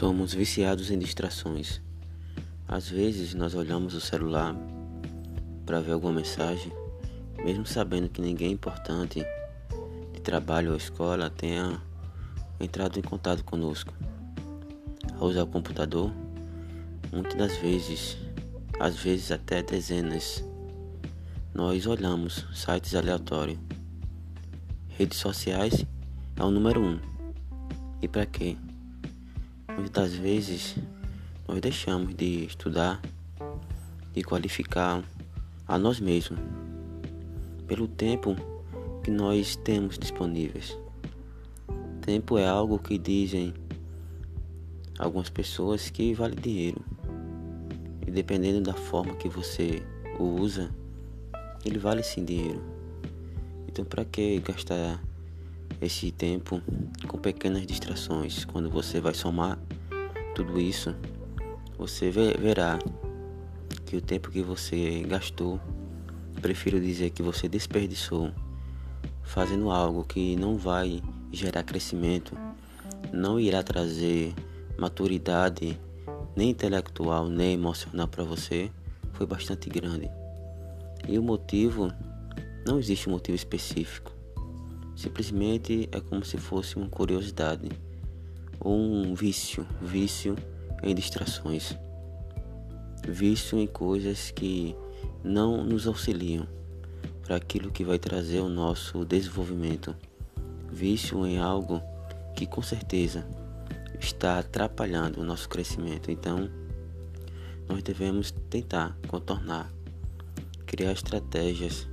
Somos viciados em distrações. Às vezes nós olhamos o celular para ver alguma mensagem, mesmo sabendo que ninguém importante de trabalho ou escola tenha entrado em contato conosco. Ao usar o computador, muitas das vezes, às vezes até dezenas, nós olhamos sites aleatórios. Redes sociais é o número um. E para quê? Muitas vezes nós deixamos de estudar, de qualificar a nós mesmos pelo tempo que nós temos disponíveis. Tempo é algo que dizem algumas pessoas que vale dinheiro. E dependendo da forma que você o usa, ele vale sim dinheiro. Então para que gastar esse tempo com pequenas distrações. Quando você vai somar tudo isso, você verá que o tempo que você gastou, prefiro dizer que você desperdiçou, fazendo algo que não vai gerar crescimento, não irá trazer maturidade nem intelectual nem emocional para você, foi bastante grande. E o motivo, não existe um motivo específico. Simplesmente é como se fosse uma curiosidade ou um vício, vício em distrações, vício em coisas que não nos auxiliam para aquilo que vai trazer o nosso desenvolvimento, vício em algo que com certeza está atrapalhando o nosso crescimento. Então, nós devemos tentar contornar, criar estratégias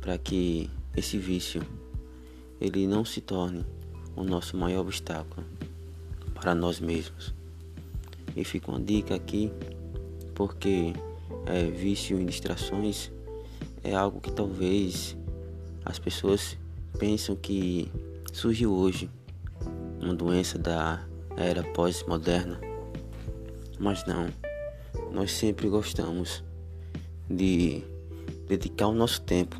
para que esse vício ele não se torne o nosso maior obstáculo para nós mesmos. E fica uma dica aqui, porque é, vício em distrações é algo que talvez as pessoas pensam que surgiu hoje, uma doença da era pós-moderna. Mas não, nós sempre gostamos de dedicar o nosso tempo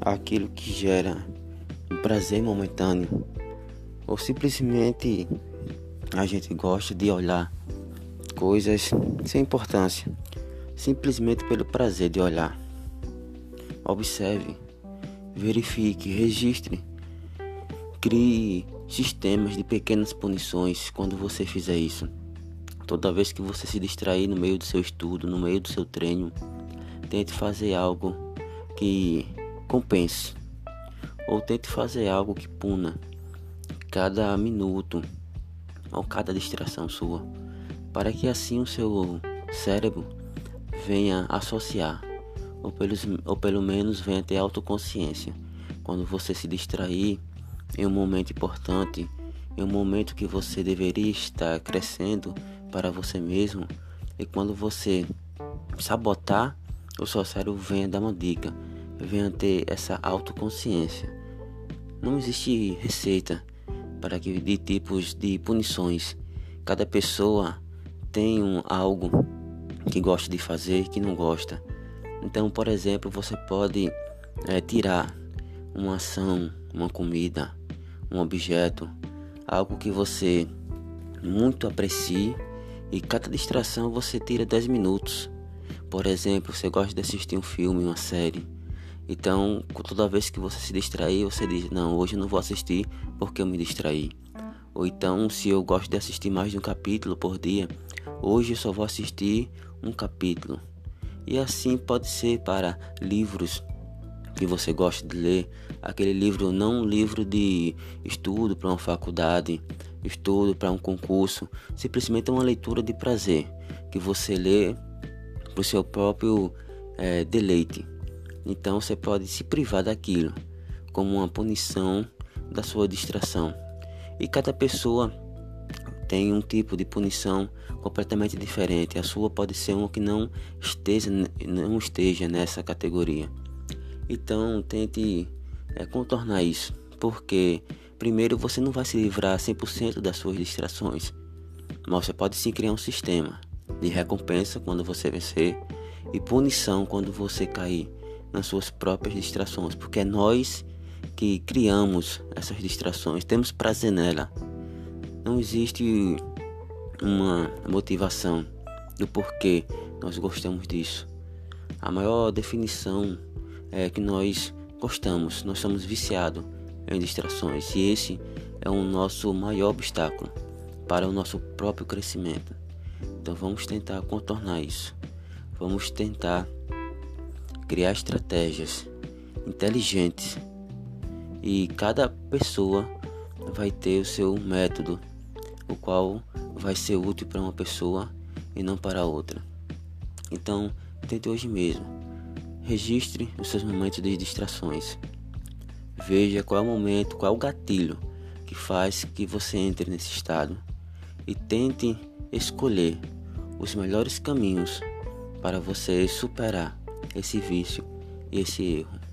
àquilo que gera um prazer momentâneo ou simplesmente a gente gosta de olhar coisas sem importância, simplesmente pelo prazer de olhar. Observe, verifique, registre, crie sistemas de pequenas punições quando você fizer isso. Toda vez que você se distrair no meio do seu estudo, no meio do seu treino, tente fazer algo que compense ou tente fazer algo que puna cada minuto ou cada distração sua, para que assim o seu cérebro venha associar, ou, pelos, ou pelo menos venha ter autoconsciência. Quando você se distrair em um momento importante, em um momento que você deveria estar crescendo para você mesmo, e quando você sabotar, o seu cérebro venha dar uma dica, venha ter essa autoconsciência. Não existe receita para que de tipos de punições. Cada pessoa tem um, algo que gosta de fazer que não gosta. Então, por exemplo, você pode é, tirar uma ação, uma comida, um objeto, algo que você muito aprecie e cada distração você tira 10 minutos. Por exemplo, você gosta de assistir um filme, uma série. Então, toda vez que você se distrair, você diz: Não, hoje eu não vou assistir porque eu me distraí. Ou então, se eu gosto de assistir mais de um capítulo por dia, hoje eu só vou assistir um capítulo. E assim pode ser para livros que você gosta de ler, aquele livro não um livro de estudo para uma faculdade, estudo para um concurso, simplesmente uma leitura de prazer que você lê para o seu próprio é, deleite. Então você pode se privar daquilo como uma punição da sua distração. E cada pessoa tem um tipo de punição completamente diferente. A sua pode ser uma que não esteja, não esteja nessa categoria. Então tente é, contornar isso, porque primeiro você não vai se livrar 100% das suas distrações, mas você pode sim criar um sistema de recompensa quando você vencer e punição quando você cair nas suas próprias distrações, porque é nós que criamos essas distrações, temos prazer nela. Não existe uma motivação do porquê nós gostamos disso. A maior definição é que nós gostamos, nós somos viciados em distrações e esse é o nosso maior obstáculo para o nosso próprio crescimento. Então vamos tentar contornar isso. Vamos tentar criar estratégias inteligentes e cada pessoa vai ter o seu método, o qual vai ser útil para uma pessoa e não para outra. Então, tente hoje mesmo. Registre os seus momentos de distrações. Veja qual é o momento, qual é o gatilho que faz que você entre nesse estado e tente escolher os melhores caminhos para você superar esse vício e esse erro.